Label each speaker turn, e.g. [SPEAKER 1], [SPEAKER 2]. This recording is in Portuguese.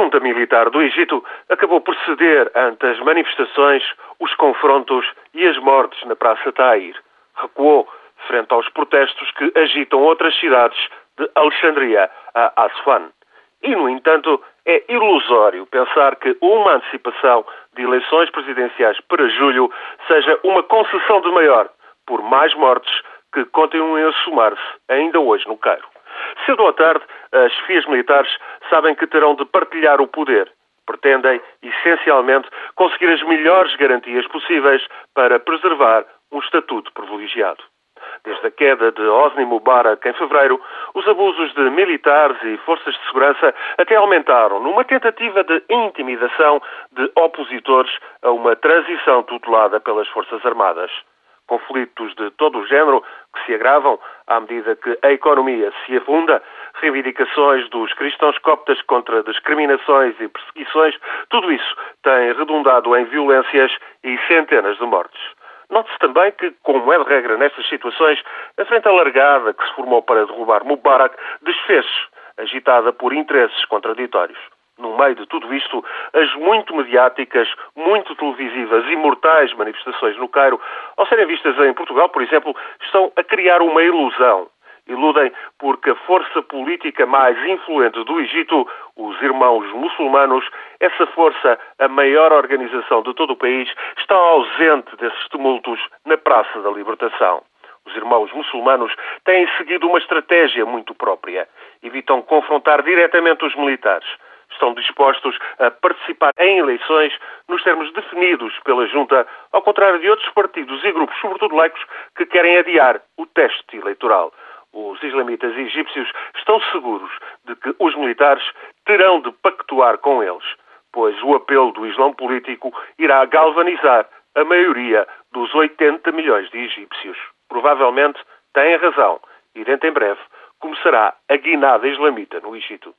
[SPEAKER 1] junta militar do Egito acabou por ceder ante as manifestações, os confrontos e as mortes na Praça Tahir. Recuou frente aos protestos que agitam outras cidades de Alexandria a Aswan. E, no entanto, é ilusório pensar que uma antecipação de eleições presidenciais para julho seja uma concessão de maior, por mais mortes que continuem a somar-se ainda hoje no Cairo. Cedo ou tarde, as FIAs militares sabem que terão de partilhar o poder. Pretendem, essencialmente, conseguir as melhores garantias possíveis para preservar um estatuto privilegiado. Desde a queda de Hosni Mubarak em fevereiro, os abusos de militares e forças de segurança até aumentaram numa tentativa de intimidação de opositores a uma transição tutelada pelas Forças Armadas. Conflitos de todo o género que se agravam à medida que a economia se afunda, reivindicações dos cristãos coptas contra discriminações e perseguições, tudo isso tem redundado em violências e centenas de mortes. Note-se também que, como é de regra nestas situações, a frente alargada que se formou para derrubar Mubarak desfez-se, agitada por interesses contraditórios. No meio de tudo isto, as muito mediáticas, muito televisivas e mortais manifestações no Cairo, ao serem vistas em Portugal, por exemplo, estão a criar uma ilusão iludem porque a força política mais influente do Egito, os Irmãos Muçulmanos, essa força, a maior organização de todo o país, está ausente desses tumultos na Praça da Libertação. Os irmãos muçulmanos têm seguido uma estratégia muito própria. Evitam confrontar diretamente os militares. Estão dispostos a participar em eleições nos termos definidos pela Junta, ao contrário de outros partidos e grupos, sobretudo laicos, que querem adiar o teste eleitoral os islamitas egípcios estão seguros de que os militares terão de pactuar com eles, pois o apelo do Islão político irá galvanizar a maioria dos 80 milhões de egípcios. Provavelmente têm razão e dentro em breve começará a guinada islamita no Egito.